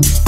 You.